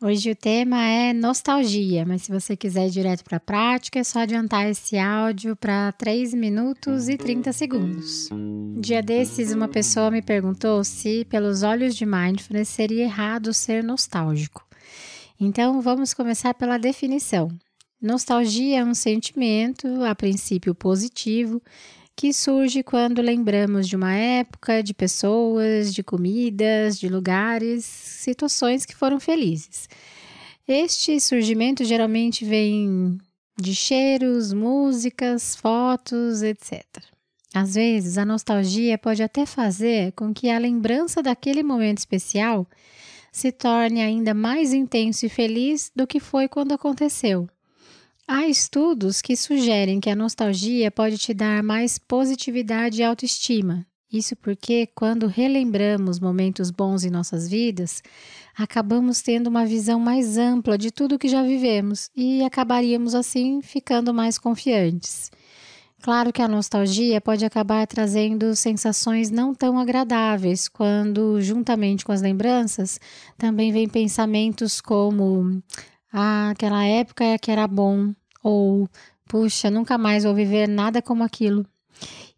Hoje o tema é nostalgia, mas se você quiser ir direto para a prática, é só adiantar esse áudio para 3 minutos e 30 segundos. Dia desses, uma pessoa me perguntou se, pelos olhos de mindfulness, seria errado ser nostálgico. Então, vamos começar pela definição. Nostalgia é um sentimento, a princípio positivo, que surge quando lembramos de uma época, de pessoas, de comidas, de lugares, situações que foram felizes. Este surgimento geralmente vem de cheiros, músicas, fotos, etc. Às vezes, a nostalgia pode até fazer com que a lembrança daquele momento especial se torne ainda mais intenso e feliz do que foi quando aconteceu. Há estudos que sugerem que a nostalgia pode te dar mais positividade e autoestima. Isso porque, quando relembramos momentos bons em nossas vidas, acabamos tendo uma visão mais ampla de tudo que já vivemos e acabaríamos assim ficando mais confiantes. Claro que a nostalgia pode acabar trazendo sensações não tão agradáveis, quando, juntamente com as lembranças, também vem pensamentos como: ah, aquela época é que era bom, ou puxa, nunca mais vou viver nada como aquilo.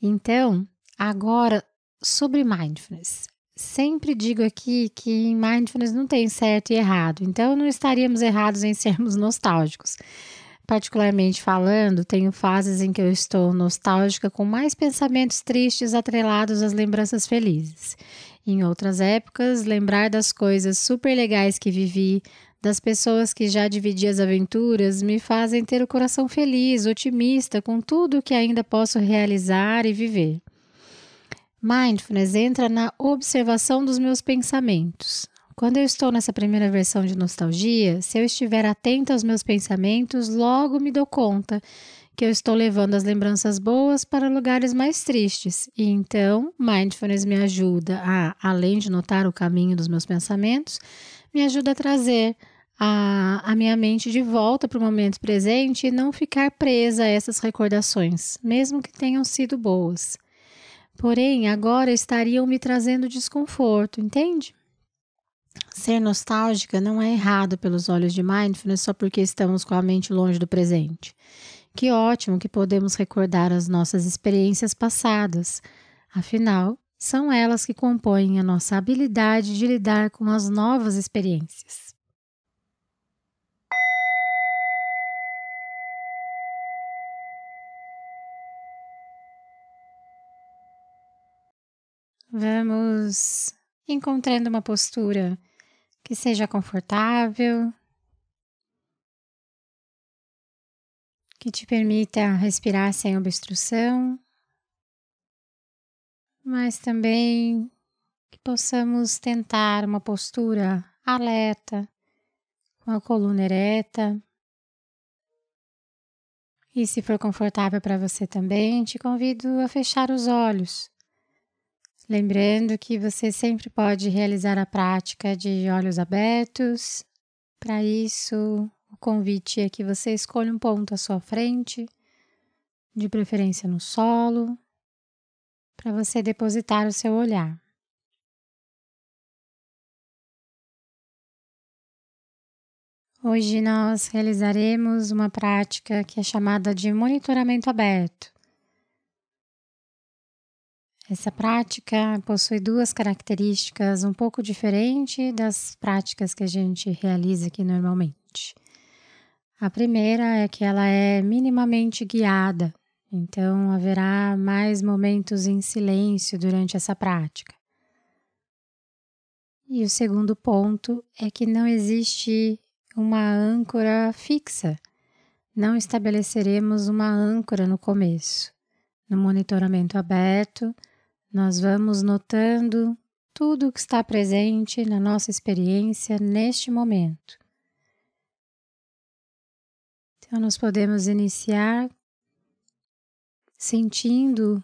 Então, agora sobre mindfulness. Sempre digo aqui que em mindfulness não tem certo e errado, então não estaríamos errados em sermos nostálgicos. Particularmente falando, tenho fases em que eu estou nostálgica com mais pensamentos tristes atrelados às lembranças felizes. Em outras épocas, lembrar das coisas super legais que vivi, das pessoas que já dividi as aventuras me fazem ter o coração feliz, otimista com tudo que ainda posso realizar e viver. Mindfulness entra na observação dos meus pensamentos. Quando eu estou nessa primeira versão de nostalgia, se eu estiver atenta aos meus pensamentos, logo me dou conta que eu estou levando as lembranças boas para lugares mais tristes. E então, mindfulness me ajuda a, além de notar o caminho dos meus pensamentos, me ajuda a trazer a, a minha mente de volta para o momento presente e não ficar presa a essas recordações, mesmo que tenham sido boas. Porém, agora estariam me trazendo desconforto, entende? Ser nostálgica não é errado pelos olhos de mindfulness só porque estamos com a mente longe do presente. Que ótimo que podemos recordar as nossas experiências passadas. Afinal, são elas que compõem a nossa habilidade de lidar com as novas experiências. Vamos encontrando uma postura que seja confortável, que te permita respirar sem obstrução, mas também que possamos tentar uma postura alerta, com a coluna ereta. E se for confortável para você também, te convido a fechar os olhos Lembrando que você sempre pode realizar a prática de olhos abertos. Para isso, o convite é que você escolha um ponto à sua frente, de preferência no solo, para você depositar o seu olhar. Hoje nós realizaremos uma prática que é chamada de monitoramento aberto. Essa prática possui duas características um pouco diferentes das práticas que a gente realiza aqui normalmente. A primeira é que ela é minimamente guiada, então haverá mais momentos em silêncio durante essa prática. E o segundo ponto é que não existe uma âncora fixa. Não estabeleceremos uma âncora no começo. No monitoramento aberto, nós vamos notando tudo o que está presente na nossa experiência neste momento. Então, nós podemos iniciar sentindo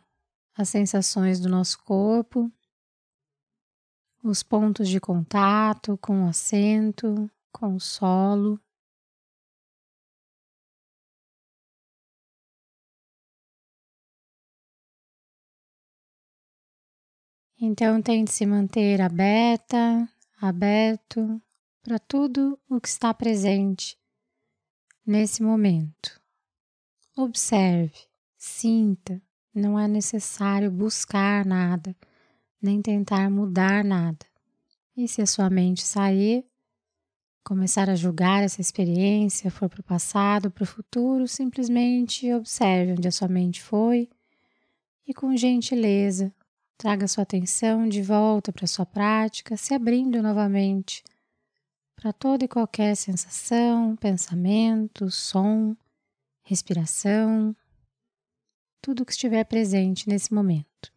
as sensações do nosso corpo, os pontos de contato com o assento, com o solo. Então, tente se manter aberta, aberto para tudo o que está presente nesse momento. Observe, sinta, não é necessário buscar nada, nem tentar mudar nada. E se a sua mente sair, começar a julgar essa experiência, for para o passado, para o futuro, simplesmente observe onde a sua mente foi e, com gentileza, Traga sua atenção de volta para sua prática, se abrindo novamente para toda e qualquer sensação, pensamento, som, respiração, tudo que estiver presente nesse momento.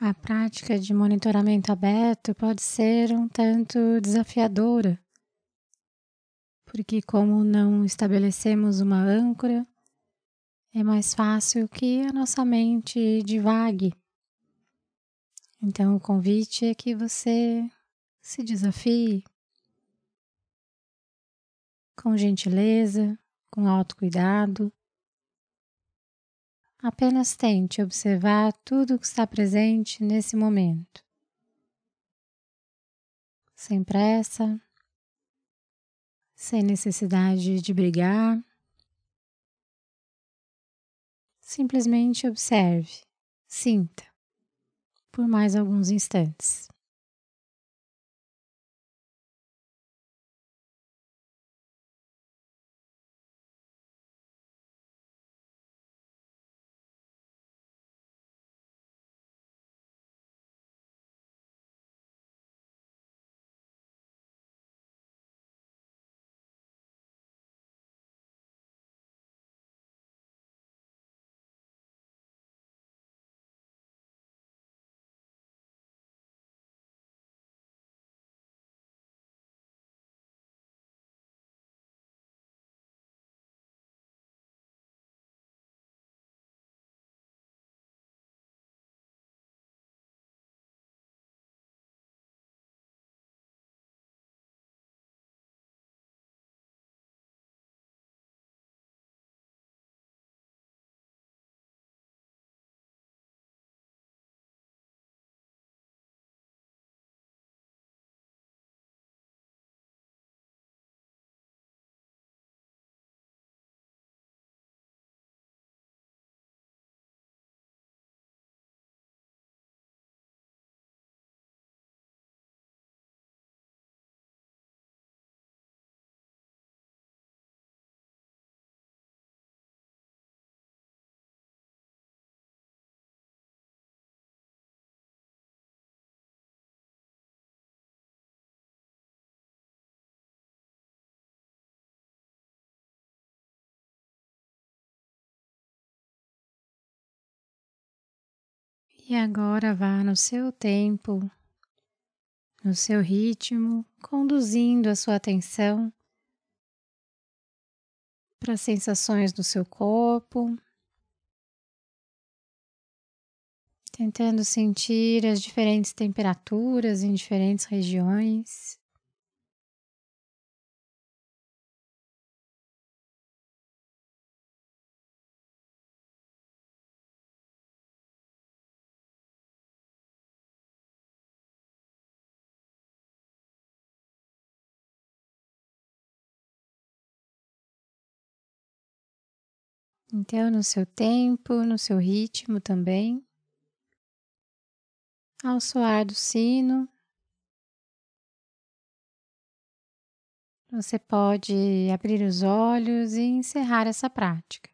A prática de monitoramento aberto pode ser um tanto desafiadora, porque, como não estabelecemos uma âncora, é mais fácil que a nossa mente divague. Então, o convite é que você se desafie com gentileza, com autocuidado. Apenas tente observar tudo o que está presente nesse momento. Sem pressa, sem necessidade de brigar. Simplesmente observe, sinta por mais alguns instantes. E agora vá no seu tempo, no seu ritmo, conduzindo a sua atenção para as sensações do seu corpo, tentando sentir as diferentes temperaturas em diferentes regiões. Então, no seu tempo, no seu ritmo também. Ao soar do sino, você pode abrir os olhos e encerrar essa prática.